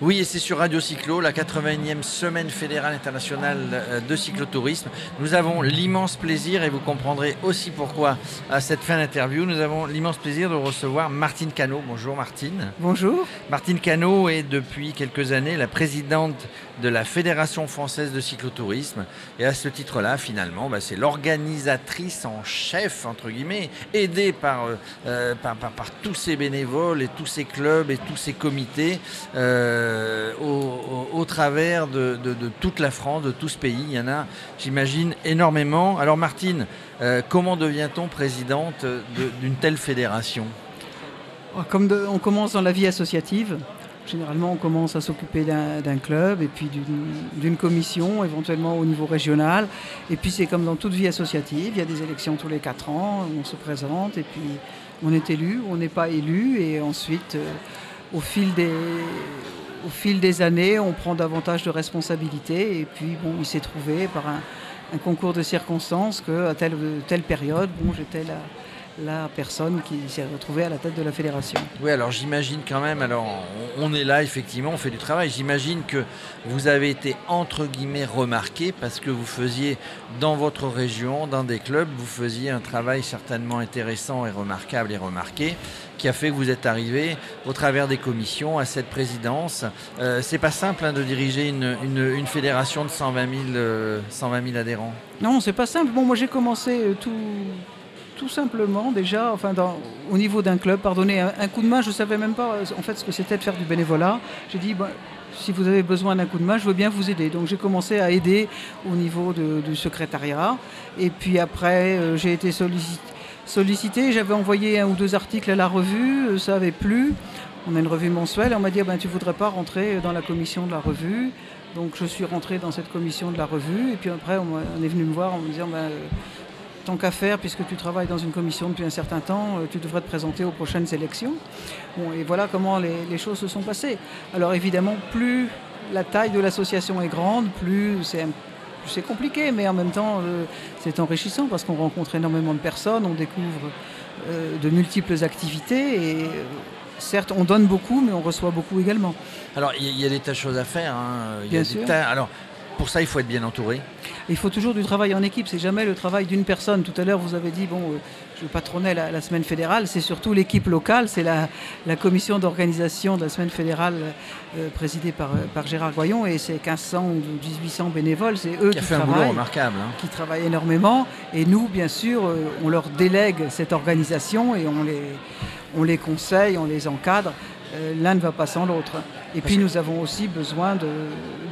Oui, et c'est sur Radio Cyclo, la 81e semaine fédérale internationale euh, de cyclotourisme. Nous avons l'immense plaisir, et vous comprendrez aussi pourquoi à cette fin d'interview, nous avons l'immense plaisir de recevoir Martine Cano. Bonjour Martine. Bonjour. Martine Cano est depuis quelques années la présidente de la Fédération française de cyclotourisme. Et à ce titre-là, finalement, bah, c'est l'organisatrice en chef, entre guillemets, aidée par, euh, euh, par, par, par, tous ces bénévoles et tous ces clubs et tous ces comités. Euh, euh, au, travers de, toute la France, de tout ce pays. Il y en a, j'imagine, énormément. Alors Martine, euh, comment devient-on présidente d'une telle fédération? Comme de, on commence dans la vie associative, généralement on commence à s'occuper d'un club et puis d'une commission, éventuellement au niveau régional. Et puis c'est comme dans toute vie associative, il y a des élections tous les quatre ans, on se présente et puis on est élu, on n'est pas élu et ensuite euh, au fil des au fil des années, on prend davantage de responsabilités. Et puis, bon, il s'est trouvé par un, concours de circonstances qu'à telle, telle période, bon, j'étais la, la personne qui s'est retrouvée à la tête de la fédération. Oui, alors j'imagine quand même, alors on est là, effectivement, on fait du travail. J'imagine que vous avez été entre guillemets remarqué parce que vous faisiez dans votre région, dans des clubs, vous faisiez un travail certainement intéressant et remarquable et remarqué qui a fait que vous êtes arrivé au travers des commissions à cette présidence. Euh, c'est pas simple hein, de diriger une, une, une, fédération de 120 000, euh, 120 000 adhérents. Non, c'est pas simple. Bon, moi j'ai commencé euh, tout tout simplement déjà, enfin au niveau d'un club, pardonnez, un, coup de main, je ne savais même pas en fait ce que c'était de faire du bénévolat. J'ai dit, si vous avez besoin d'un coup de main, je veux bien vous aider. Donc j'ai commencé à aider au niveau de, du secrétariat. Et puis après, euh, j'ai été sollicité. J'avais envoyé un ou deux articles à la revue, ça avait plu. On a une revue mensuelle. On m'a dit, ben, tu ne voudrais pas rentrer dans la commission de la revue? Donc je suis rentré dans cette commission de la revue. Et puis après, on, on est venu me voir en me disant, ben, tant qu'à faire, puisque tu travailles dans une commission depuis un certain temps, tu devrais te présenter aux prochaines élections. Bon, et voilà comment les, les, choses se sont passées. Alors évidemment, plus la taille de l'association est grande, plus c'est c'est compliqué, mais en même temps, euh, c'est enrichissant parce qu'on rencontre énormément de personnes, on découvre euh, de multiples activités et euh, certes, on donne beaucoup, mais on reçoit beaucoup également. Alors, il y, y, a des tas de choses à faire. Hein. Bien sûr. Tas... Alors, pour ça, il faut être bien entouré. Il faut toujours du travail en équipe, c'est jamais le travail d'une personne. Tout à l'heure, vous avez dit, bon, euh, je patronnais la, la semaine fédérale, c'est surtout l'équipe locale, c'est la, la, commission d'organisation de la semaine fédérale euh, présidée par, par, Gérard Goyon et c'est 1500 ou 1800 bénévoles, c'est eux qui, qui fait travaillent, un boulot remarquable, hein. qui travaillent énormément. Et nous, bien sûr, euh, on leur délègue cette organisation et on les, on les conseille, on les encadre. Euh, L'un ne va pas sans l'autre. Et puis nous avons aussi besoin de,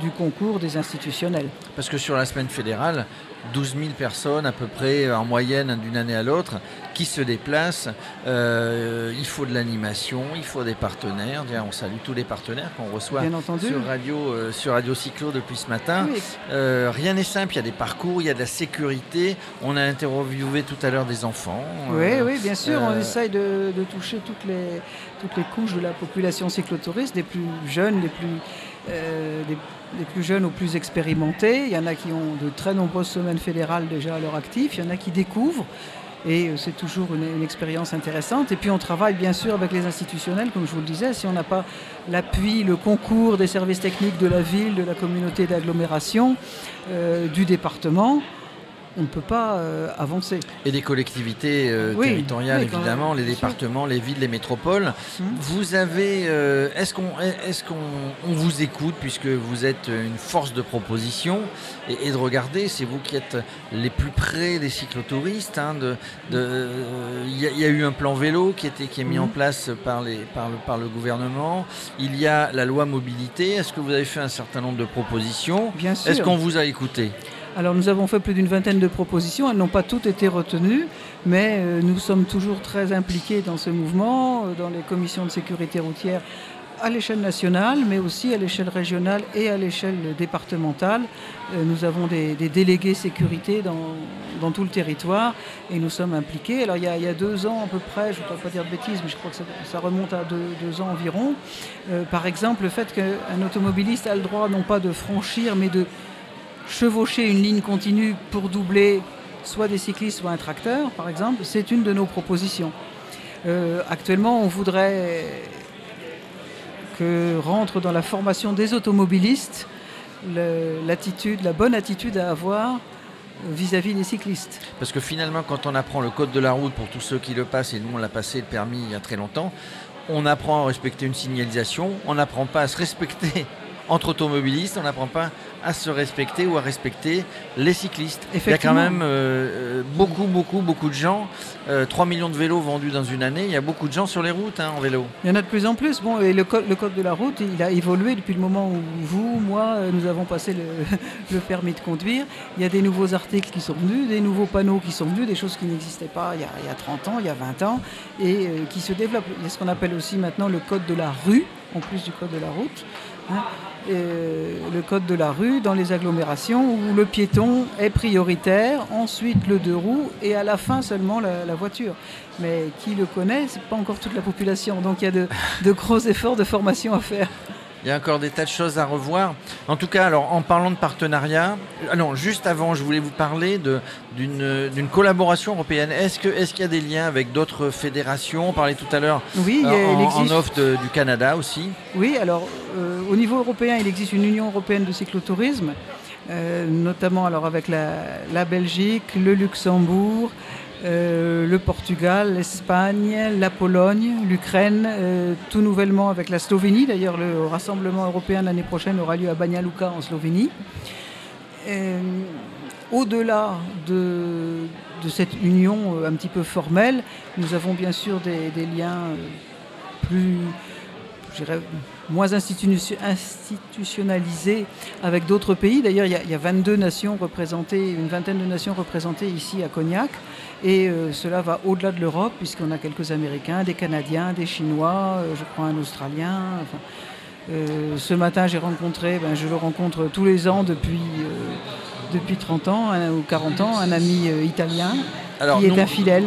du concours des institutionnels. Parce que sur la semaine fédérale, 12 000 personnes à peu près en moyenne d'une année à l'autre qui se déplacent. Euh, il faut de l'animation, il faut des partenaires. On salue tous les partenaires qu'on reçoit sur radio, euh, sur radio Cyclo depuis ce matin. Oui. Euh, rien n'est simple, il y a des parcours, il y a de la sécurité. On a interviewé tout à l'heure des enfants. Oui, oui, bien sûr, on essaye de, de, toucher toutes les, toutes les couches de la population cyclotouriste, des plus jeunes, des plus... Euh, des, plus jeunes aux plus expérimentés. Il y en a qui ont de très nombreuses semaines fédérales déjà à leur actif. Il y en a qui découvrent. Et c'est toujours une, une, expérience intéressante. Et puis on travaille bien sûr avec les institutionnels, comme je vous le disais. Si on n'a pas l'appui, le concours des services techniques de la ville, de la communauté d'agglomération, euh, du département, on ne peut pas euh, avancer. Et des collectivités euh, oui, territoriales, oui, évidemment, les départements, sûr. les villes, les métropoles. Mmh. Vous avez. Euh, Est-ce qu'on est qu'on on vous écoute, puisque vous êtes une force de proposition et, et de regarder, c'est vous qui êtes les plus près des cyclotouristes. Il hein, de, de, y, y, a eu un plan vélo qui, était, qui est mis mmh. en place par, les, par, le, par le gouvernement. Il y a la loi mobilité. Est-ce que vous avez fait un certain nombre de propositions? Bien sûr. Est-ce qu'on vous a écouté? Alors nous avons fait plus d'une vingtaine de propositions, elles n'ont pas toutes été retenues, mais euh, nous sommes toujours très impliqués dans ce mouvement, euh, dans les commissions de sécurité routière à l'échelle nationale, mais aussi à l'échelle régionale et à l'échelle départementale. Euh, nous avons des, délégués sécurité dans, tout le territoire et nous sommes impliqués. Alors il y, a, deux ans à peu près, je ne voudrais pas dire de bêtises, mais je crois que ça, remonte à deux, ans environ. Par exemple, le fait qu'un automobiliste a le droit non pas de franchir, mais de chevaucher une ligne continue pour doubler soit des cyclistes, soit un tracteur, par exemple, c'est une de nos propositions. Euh, actuellement, on voudrait que rentre dans la formation des automobilistes l'attitude, la bonne attitude à avoir vis-à-vis des cyclistes. Parce que finalement, quand on apprend le code de la route pour tous ceux qui le passent, et nous on l'a passé le permis il y a très longtemps, on apprend à respecter une signalisation, on n'apprend pas à se respecter entre automobilistes, on n'apprend pas à se respecter ou à respecter les cyclistes. Il y a quand même euh, euh, beaucoup, beaucoup, beaucoup de gens. 3 euh, millions de vélos vendus dans une année. Il y a beaucoup de gens sur les routes hein, en vélo. Il y en a de plus en plus. Bon, et le code, le code de la route, il a évolué depuis le moment où vous, moi, nous avons passé le, permis de conduire. Il y a des nouveaux articles qui sont venus, des nouveaux panneaux qui sont venus, des choses qui n'existaient pas il y, a, 30 ans, il y a 20 ans, et qui se développent. Il y a ce qu'on appelle aussi maintenant le code de la rue, en plus du code de la route. Hein. Euh, le code de la rue dans les agglomérations où le piéton est prioritaire, ensuite le deux roues et à la fin seulement la, voiture. Mais qui le connaît, c'est pas encore toute la population. Donc il y a de gros efforts de formation à faire. Il y a encore des tas de choses à revoir. En tout cas, alors en parlant de partenariat, alors ah juste avant, je voulais vous parler d'une collaboration européenne. Est-ce qu'il est y a des liens avec d'autres fédérations? On parlait tout à l'heure oui, en, en, offre du Canada aussi. Oui, alors euh, au niveau européen, il existe une Union européenne de cyclotourisme, euh, notamment alors avec la, Belgique, le Luxembourg. Euh, le Portugal, l'Espagne, la Pologne, l'Ukraine, euh, tout nouvellement avec la Slovénie. D'ailleurs, le rassemblement européen l'année prochaine aura lieu à Banja Luka en Slovénie. Au-delà de, cette union un petit peu formelle, nous avons bien sûr des, liens plus, moins institutionnalisés avec d'autres pays. D'ailleurs, il, y, a 22 nations représentées, une vingtaine de nations représentées ici à Cognac. Et euh, cela va au-delà de l'Europe, puisqu'on a quelques Américains, des Canadiens, des Chinois, euh, je crois un Australien. Euh, ce matin, j'ai rencontré, ben, je le rencontre tous les ans depuis, depuis 30 ans ou 40 ans, un ami italien qui est infidèle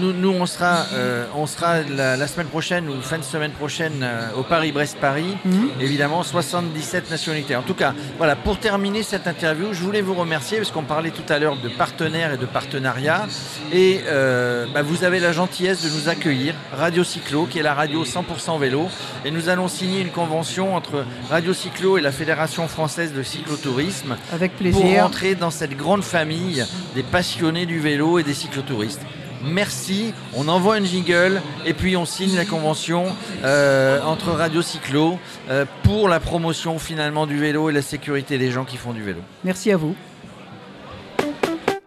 nous, on sera, euh, on sera la, semaine prochaine ou fin de semaine prochaine euh, au Paris-Brest-Paris. Mhm. Évidemment, 77 nationalités. En tout cas, voilà, pour terminer cette interview, je voulais vous remercier parce qu'on parlait tout à l'heure de partenaires et de partenariats. Et euh, bah, vous avez la gentillesse de nous accueillir, Radio Cyclo, qui est la radio 100% vélo. Et nous allons signer une convention entre Radio Cyclo et la Fédération française de cyclotourisme. Avec plaisir. Pour rentrer dans cette grande famille des passionnés du vélo et des cyclotouristes merci, on envoie une jingle et puis on signe la convention euh, entre Radio Cyclo euh, pour la promotion finalement du vélo et la sécurité des gens qui font du vélo. Merci à vous.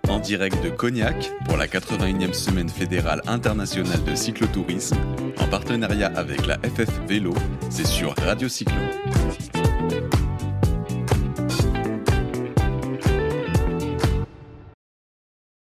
En direct de Cognac pour la 81e semaine fédérale internationale de cyclotourisme, en partenariat avec la FF Vélo, c'est sur Radio Cyclo.